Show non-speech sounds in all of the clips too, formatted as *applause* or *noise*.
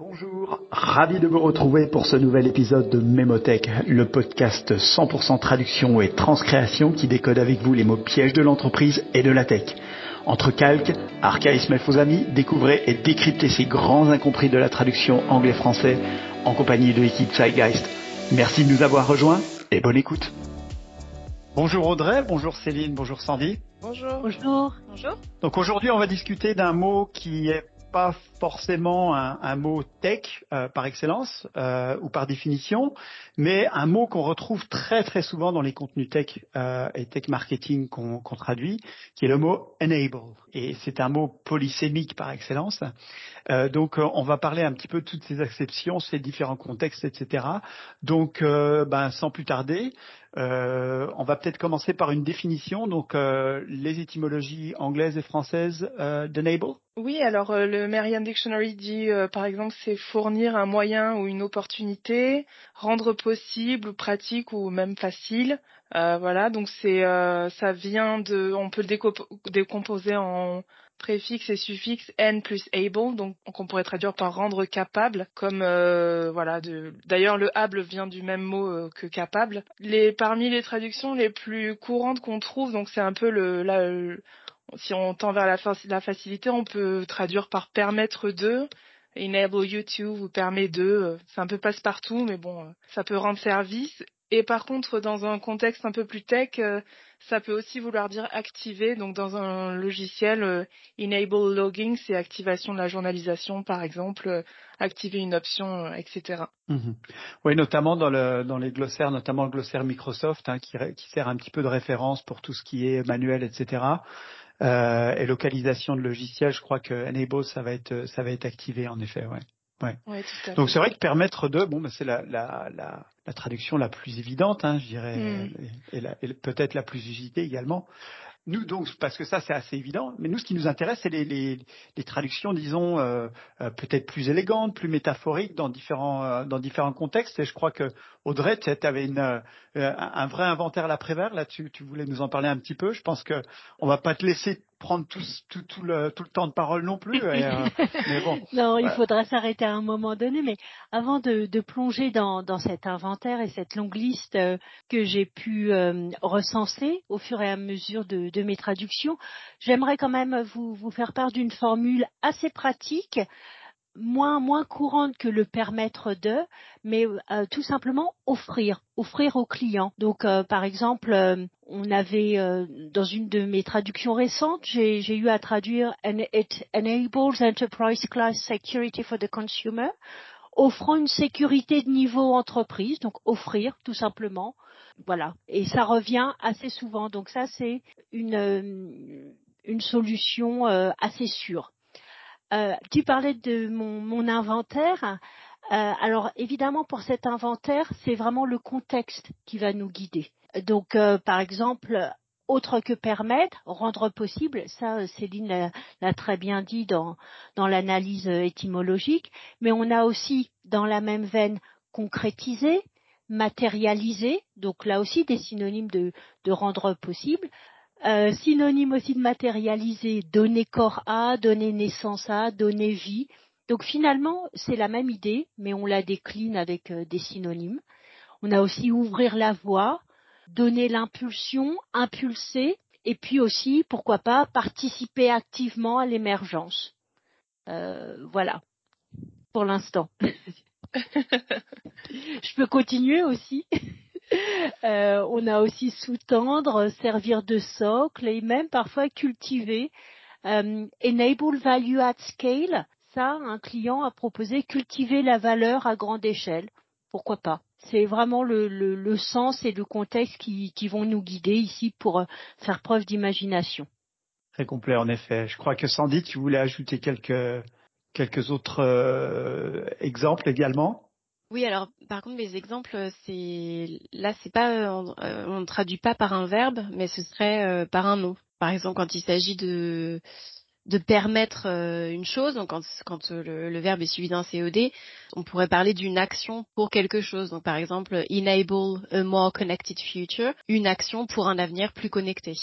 Bonjour, ravi de vous retrouver pour ce nouvel épisode de Mémotech, le podcast 100% traduction et transcréation qui décode avec vous les mots pièges de l'entreprise et de la tech. Entre calques, archaïsmes et faux amis, découvrez et décryptez ces grands incompris de la traduction anglais-français en compagnie de l'équipe Zeitgeist. Merci de nous avoir rejoints et bonne écoute. Bonjour Audrey, bonjour Céline, bonjour Sandy. Bonjour. Bonjour. Bonjour. Donc aujourd'hui on va discuter d'un mot qui est pas forcément un, un mot tech euh, par excellence euh, ou par définition, mais un mot qu'on retrouve très très souvent dans les contenus tech euh, et tech marketing qu'on traduit, qui est le mot enable. Et c'est un mot polysémique par excellence. Euh, donc on va parler un petit peu de toutes ces exceptions, ces différents contextes, etc. Donc ben, sans plus tarder, euh, on va peut-être commencer par une définition, donc euh, les étymologies anglaises et françaises euh, d'enable. Oui, alors euh, le Merriam Dictionary dit euh, par exemple c'est fournir un moyen ou une opportunité, rendre possible ou pratique ou même facile. Euh, voilà, donc c'est ça vient de, on peut le décomposer en préfixe et suffixe n plus able, donc qu'on pourrait traduire par rendre capable, comme euh, voilà. D'ailleurs, le able vient du même mot euh, que capable. Les parmi les traductions les plus courantes qu'on trouve, donc c'est un peu le, là, si on tend vers la, la, facilité, on peut traduire par permettre de. Enable you to vous permet de, c'est un peu passe-partout, mais bon, ça peut rendre service. Et par contre, dans un contexte un peu plus tech, euh, ça peut aussi vouloir dire activer. Donc, dans un logiciel, euh, enable logging, c'est activation de la journalisation, par exemple, euh, activer une option, etc. Mhm. Oui, notamment dans, le, dans les glossaires, notamment le glossaire Microsoft, hein, qui, qui, sert un petit peu de référence pour tout ce qui est manuel, etc. Euh, et localisation de logiciels, je crois que enable, ça va être, ça va être activé, en effet, ouais. Ouais. ouais Donc c'est vrai que permettre de, bon, ben c'est la, la, la, la, traduction la plus évidente, hein, je dirais, mm. et, et, et peut-être la plus usitée également. Nous donc, parce que ça c'est assez évident, mais nous ce qui nous intéresse c'est les, les, les, traductions, disons, euh, euh, peut-être plus élégantes, plus métaphoriques dans différents euh, dans différents contextes. Et je crois que Audrey, tu avais une, euh, un vrai inventaire à l'après-vert là-dessus. Tu voulais nous en parler un petit peu. Je pense que on va pas te laisser prendre tout, tout, tout, le, tout le temps de parole non plus. Et, euh, *laughs* mais bon. non, il faudra s'arrêter à un moment donné. Mais avant de, de plonger dans, dans, cet inventaire et cette longue liste euh, que j'ai pu euh, recenser au fur et à mesure de, de mes traductions, j'aimerais quand même vous, vous faire part d'une formule assez pratique moins moins courante que le permettre de, mais euh, tout simplement offrir, offrir aux clients. Donc euh, par exemple, euh, on avait euh, dans une de mes traductions récentes, j'ai eu à traduire and it enables enterprise class security for the consumer, offrant une sécurité de niveau entreprise, donc offrir tout simplement. Voilà, et ça revient assez souvent. Donc ça c'est une une solution assez sûre. Euh, tu parlais de mon, mon inventaire. Euh, alors évidemment, pour cet inventaire, c'est vraiment le contexte qui va nous guider. Donc, euh, par exemple, autre que permettre, rendre possible, ça Céline l'a très bien dit dans, dans l'analyse étymologique, mais on a aussi dans la même veine concrétiser, matérialiser, donc là aussi des synonymes de, de rendre possible, euh, synonyme aussi de matérialiser, donner corps à, donner naissance à, donner vie. Donc finalement, c'est la même idée, mais on la décline avec euh, des synonymes. On a aussi ouvrir la voie, donner l'impulsion, impulser, et puis aussi, pourquoi pas, participer activement à l'émergence. Euh, voilà, pour l'instant. *laughs* Je peux continuer aussi? *laughs* Euh, on a aussi sous-tendre, servir de socle et même parfois cultiver. Euh, enable value at scale, ça, un client a proposé cultiver la valeur à grande échelle. Pourquoi pas? C'est vraiment le, sens et le contexte qui, vont nous guider ici pour euh, faire preuve d'imagination. Très complet en effet. Je crois que Sandy, tu voulais ajouter quelques autres exemples également? Oui, alors par contre mes exemples, c'est là c'est pas on, euh, on, ne traduit pas par un verbe, mais ce serait euh, par un nom. Par exemple, quand il s'agit de de permettre euh, une chose, donc quand, quand le, le, verbe est suivi d'un COD, on pourrait parler d'une action pour quelque chose. Donc par exemple, enable a more connected future, une action pour un avenir plus connecté.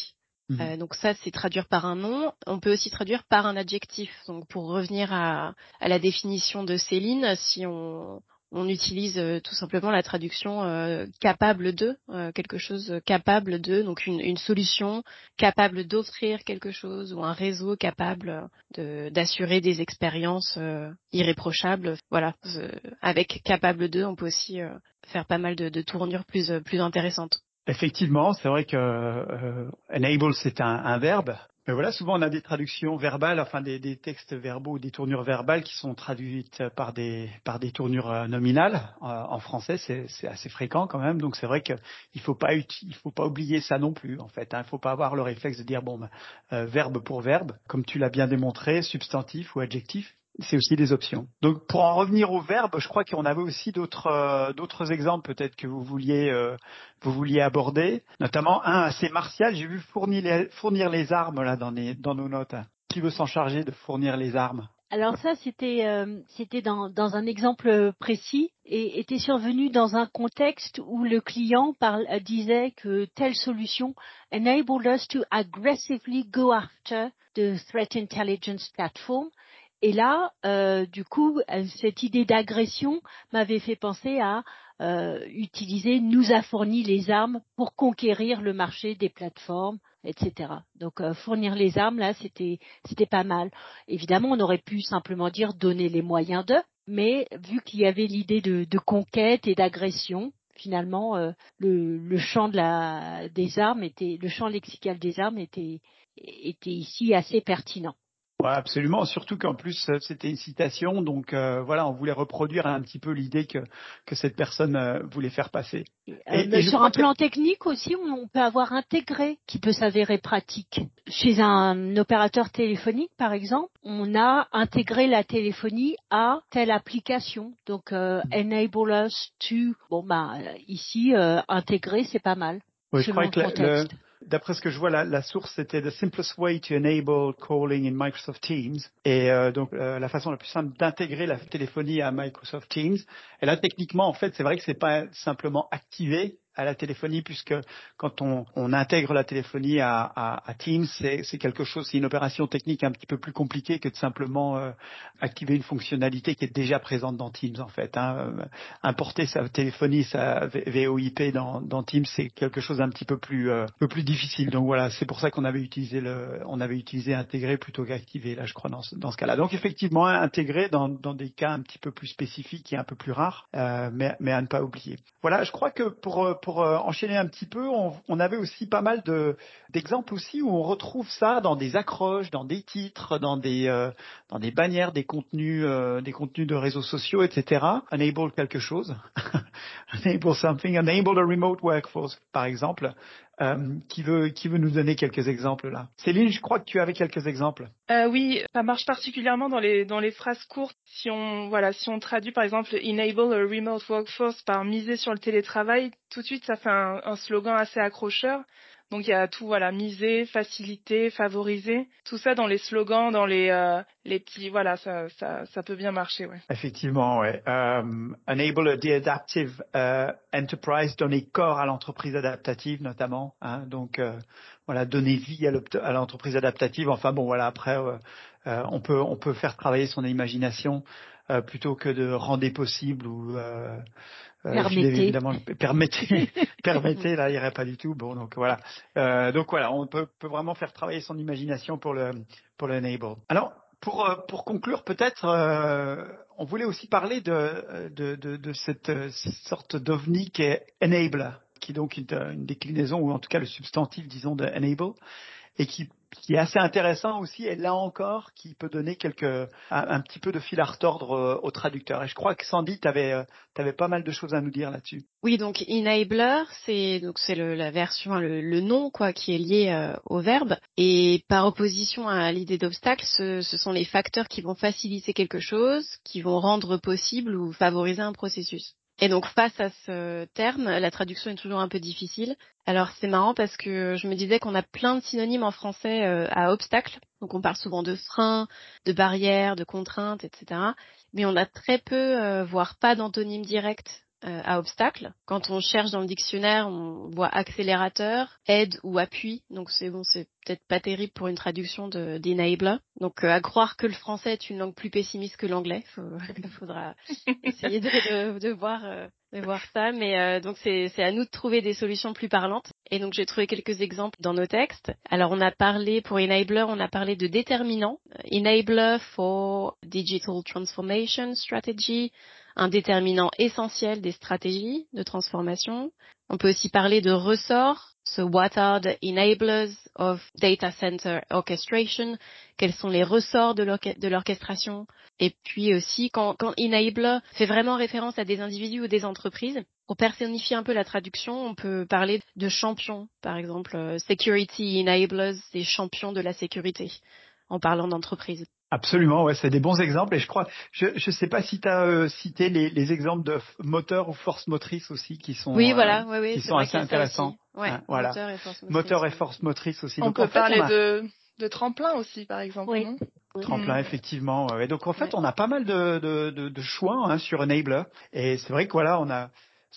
Mhm. Euh, donc ça, c'est traduire par un nom. On peut aussi traduire par un adjectif. Donc pour revenir à, à la définition de Céline, si on, on utilise euh, tout simplement la traduction euh, capable de, euh, quelque chose capable de, donc une, solution capable d'offrir quelque chose ou un réseau capable d'assurer des expériences irréprochables. Voilà, avec capable de, on peut aussi faire pas mal de, de tournures plus, plus intéressantes. Effectivement, c'est vrai que enable c'est un, verbe, mais voilà, souvent on a des traductions verbales, enfin des, textes verbaux des tournures verbales qui sont traduites par des par des tournures euh, nominales euh, en français. C'est assez fréquent quand même, donc c'est vrai qu'il faut pas il faut pas oublier ça non plus en fait. Hein. Il faut pas avoir le réflexe de dire bon ben, euh, verbe pour verbe, comme tu l'as bien démontré, substantif ou adjectif c'est aussi des options. Donc pour en revenir au verbe, je crois qu'on avait aussi d'autres euh, d'autres exemples peut-être que vous vouliez euh, vous vouliez aborder, notamment un assez martial. J'ai vu fournir les, fournir les armes là dans, dans nos notes. Qui veut s'en charger de fournir les armes? Alors ça, c'était euh, c'était dans, dans un exemple précis et était survenu dans un contexte où le client disait que telle solution enable us to aggressively go after the threat intelligence platform et là, euh, du coup, euh, cette idée d'agression m'avait fait penser à euh, utiliser nous a fourni les armes pour conquérir le marché des plateformes, etc. Donc fournir les armes là, c'était c'était pas mal. Évidemment, on aurait pu simplement dire donner les moyens de, mais vu qu'il y avait l'idée de, de, conquête et d'agression, finalement, le, le, champ de la, des armes était, le champ lexical des armes était était ici assez pertinent absolument, surtout qu'en plus euh, c'était une citation, donc euh, voilà, on voulait reproduire un petit peu l'idée que, que cette personne euh, voulait faire passer. Et, sur un plan technique aussi, on peut avoir intégré, qui peut s'avérer pratique. Chez un opérateur téléphonique, par exemple, on a intégré la téléphonie à telle application. Donc, enable us to. Bon, bah ici, intégrer, c'est pas mal. Oui, je crois que le, d'après ce que je vois, la, source c'était the simplest way to enable calling in Microsoft Teams. Et euh, donc euh, la façon la plus simple d'intégrer la téléphonie à Microsoft Teams. Et là, techniquement, en fait, c'est vrai que c'est pas simplement activer à la téléphonie, puisque quand on, on intègre la téléphonie à, à, à Teams, c'est quelque chose, c'est une opération technique un petit peu plus compliquée que de simplement euh, activer une fonctionnalité qui est déjà présente dans Teams en fait. Hein. Euh, importer sa téléphonie, sa VoIP dans, dans Teams, c'est quelque chose d'un petit peu plus, euh, peu plus difficile. Donc voilà, c'est pour ça qu'on avait utilisé le, on avait utilisé intégrer plutôt qu'activer là, je crois dans dans ce cas-là. Donc effectivement, intégrer dans, dans des cas un petit peu plus spécifiques et un peu plus rares, euh, mais, mais à ne pas oublier. Voilà, je crois que pour pour euh, enchaîner un petit peu, on, avait aussi pas mal d'exemples aussi où on retrouve ça dans des accroches, dans des titres, dans des euh, bannières, des contenus, euh, des contenus de réseaux sociaux, etc. Enable quelque chose, *laughs* enable something, enable a remote workforce, par exemple. Euh, qui veut qui veut nous donner quelques exemples là? Céline, je crois que tu avais quelques exemples. Euh, oui, ça marche particulièrement dans les dans les phrases courtes. Si on voilà, si on traduit par exemple enable a remote workforce par miser sur le télétravail, tout de suite ça fait un, un slogan assez accrocheur. Donc il y a tout, voilà, miser, faciliter, favoriser, tout ça dans les slogans, dans les euh, les petits, voilà, ça, ça, ça peut bien marcher, ouais. Effectivement, ouais. Um, enable the adaptive uh, enterprise, donner corps à l'entreprise adaptative notamment. Hein, donc euh, voilà, donner vie à l'entreprise adaptative. Enfin bon, voilà, après euh, on peut on peut faire travailler son imagination. plutôt que de rendre possible ou euh, permettez. Évidemment, *laughs* permettez, permettez, là, il irait pas du tout. Bon, donc voilà. Euh, donc voilà, on peut, peut, vraiment faire travailler son imagination pour le, pour le enable. Alors, pour, euh, pour conclure, peut-être, euh, on voulait aussi parler de, de, de, de cette, sorte d'ovni qui est enable, qui est donc une, une, déclinaison, ou en tout cas le substantif, disons, de enable, et qui qui est assez intéressant aussi, et là encore, qui peut donner quelques, un, petit peu de fil à retordre euh, au traducteur. Et je crois que Sandy, tu avais, euh, pas mal de choses à nous dire là-dessus. Oui, donc enabler, c'est donc c'est la version, le, nom quoi, qui est lié euh, au verbe. Et par opposition à l'idée d'obstacle, ce sont les facteurs qui vont faciliter quelque chose, qui vont rendre possible ou favoriser un processus. Et donc face à ce terme, la traduction est toujours un peu difficile. Alors c'est marrant parce que je me disais qu'on a plein de synonymes en français euh, à obstacle. Donc on parle souvent de frein, de barrières, de contraintes, etc. Mais on a très peu, euh, voire pas d'antonymes directs euh, à obstacle. Quand on cherche dans le dictionnaire, on voit accélérateur, aide ou appui. Donc c'est bon, c'est peut-être pas terrible pour une traduction de d'enabler. Donc euh, à croire que le français est une langue plus pessimiste que l'anglais, il *laughs* faudra essayer de, de, voir euh, de voir ça. Mais donc c'est c'est à nous de trouver des solutions plus parlantes. Et donc j'ai trouvé quelques exemples dans nos textes. Alors on a parlé pour enabler, on a parlé de déterminant. Enabler for digital transformation strategy un déterminant essentiel des stratégies de transformation. On peut aussi parler de ressorts. So what are the enablers of data center orchestration? Quels sont les ressorts de l'orchestration? Et puis aussi, quand, quand enabler fait vraiment référence à des individus ou des entreprises, pour personnifier un peu la traduction, on peut parler de champions, par exemple, euh, security enablers, des champions de la sécurité, en parlant d'entreprise. Absolument, ouais, c'est des bons exemples et je crois, je ne sais pas si tu as euh, cité les, les, exemples de moteur ou force motrice aussi qui sont, oui, voilà, oui, oui, qui sont assez intéressants. Ouais, hein, voilà. Moteur et force motrice. Moteur et force motrice aussi. On peut parler de, de tremplin aussi, par exemple. Oui. Tremplin, effectivement. Ouais. Donc en fait, on a pas mal de, de, de, de choix hein, sur Enabler et c'est vrai que voilà, on a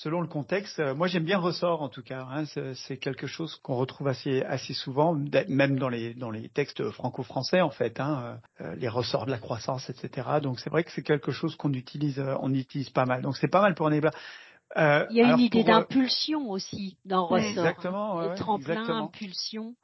selon le contexte. Euh, moi, j'aime bien ressort en tout cas. Hein, c'est quelque chose qu'on retrouve assez assez souvent, même dans les dans les textes franco-français en fait. Hein, euh, les ressorts de la croissance, etc. Donc c'est vrai que c'est quelque chose qu'on utilise euh, on utilise pas mal. Donc c'est pas mal pour Enabler. Euh, Il y a une idée d'impulsion aussi dans ressort. Exactement. Ouais, tremplin, impulsion.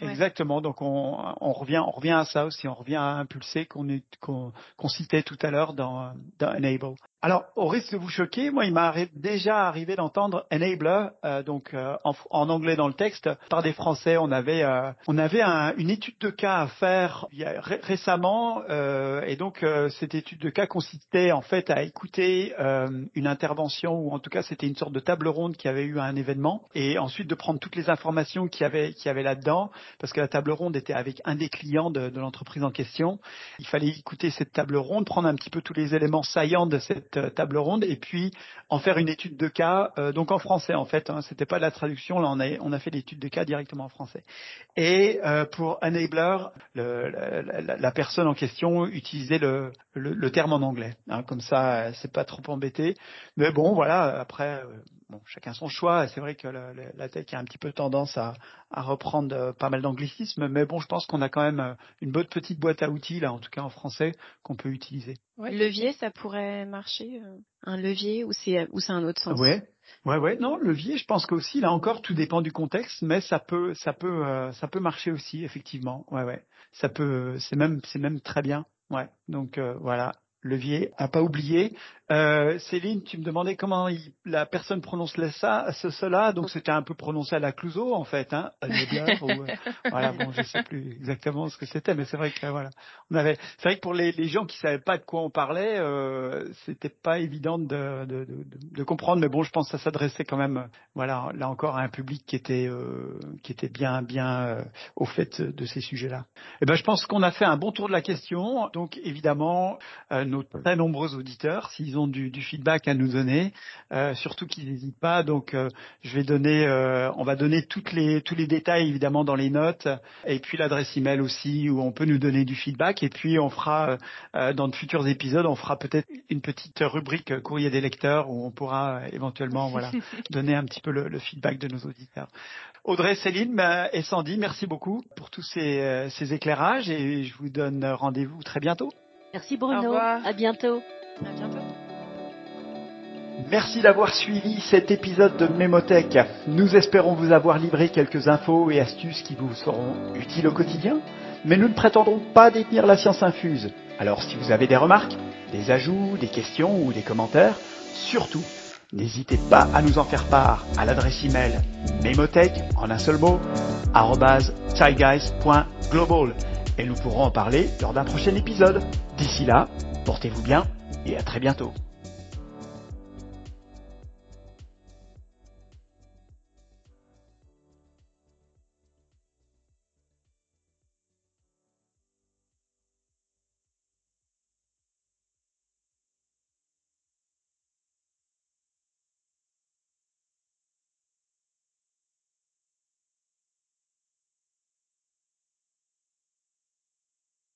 Exactement. Donc on, on, revient, on revient à ça aussi. On revient à impulser qu'on qu'on citait tout à l'heure dans, dans Enable. Alors, au risque de vous choquer, moi, il m'a déjà arrivé d'entendre enabler, euh, donc euh, en, en, anglais dans le texte, par des Français. On avait, euh, on avait un, une étude de cas à faire il y récemment, euh, et donc euh, cette étude de cas consistait en fait à écouter une intervention, ou en tout cas c'était une sorte de table ronde qui avait eu un événement, et ensuite de prendre toutes les informations qu'il y avait, qu'il avait là-dedans, parce que la table ronde était avec un des clients de, de l'entreprise en question. Il fallait écouter cette table ronde, prendre un petit peu tous les éléments saillants de cette euh, table ronde et puis en faire une étude de cas, euh, donc en français en fait. Hein, C'était pas de la traduction, là on a on a fait l'étude de cas directement en français. Et euh, pour enabler, le, la, la, personne en question utilisait le, le, le terme en anglais. Hein, comme ça, c'est pas trop embêté. Mais bon, voilà. Après, bon, chacun son choix. C'est vrai que la tech a un petit peu tendance à, à reprendre euh, pas mal d'anglicismes, mais bon, je pense qu'on a quand même euh, une bonne petite boîte à outils, là, en tout cas en français, qu'on peut utiliser. Ouais. Levier, ça pourrait marcher euh, Un levier ou c'est ou c'est un autre sens? Ouais. Ouais, ouais, non, levier, je pense qu'aussi, là encore, tout dépend du contexte, mais ça peut, ça peut, ça peut marcher aussi, effectivement. Ouais, ouais, ça peut, c'est même, c'est même très bien. Ouais, donc voilà, levier à pas oublier. Euh, Céline, tu me demandais comment il, la personne prononce ça, ce, cela, donc c'était un peu prononcé à la Clouseau en fait, hein, ou, euh, *laughs* voilà, bon, je sais plus exactement ce que c'était, mais c'est vrai que voilà, on avait, c'est vrai que pour les, les, gens qui savaient pas de quoi on parlait, euh, c'était pas évident de, de, de, de, comprendre, mais bon, je pense que ça s'adressait quand même, voilà, là encore à un public qui était euh, qui était bien bien euh, au fait de ces sujets-là. Et eh ben, je pense qu'on a fait un bon tour de la question, donc évidemment, euh, nos très nombreux auditeurs, s'ils ont du, du, feedback à nous donner, euh, surtout qu'ils n'hésitent pas. Donc, euh, je vais donner, euh, on va donner toutes les, tous les détails évidemment dans les notes, et puis l'adresse email aussi où on peut nous donner du feedback. Et puis, on fera euh, dans de futurs épisodes, on fera peut-être une petite rubrique courrier des lecteurs où on pourra éventuellement, voilà, *laughs* donner un petit peu le, le, feedback de nos auditeurs. Audrey, Céline et Sandy, merci beaucoup pour tous ces, ces éclairages et je vous donne rendez-vous très bientôt. Merci Bruno. À bientôt. À bientôt. Merci d'avoir suivi cet épisode de Mémotech. Nous espérons vous avoir livré quelques infos et astuces qui vous seront utiles au quotidien, mais nous ne prétendons pas détenir la science infuse. Alors si vous avez des remarques, des ajouts, des questions ou des commentaires, surtout, n'hésitez pas à nous en faire part à l'adresse email mémotech en un seul mot @chaiguys.global et nous pourrons en parler lors d'un prochain épisode. D'ici là, portez-vous bien et à très bientôt.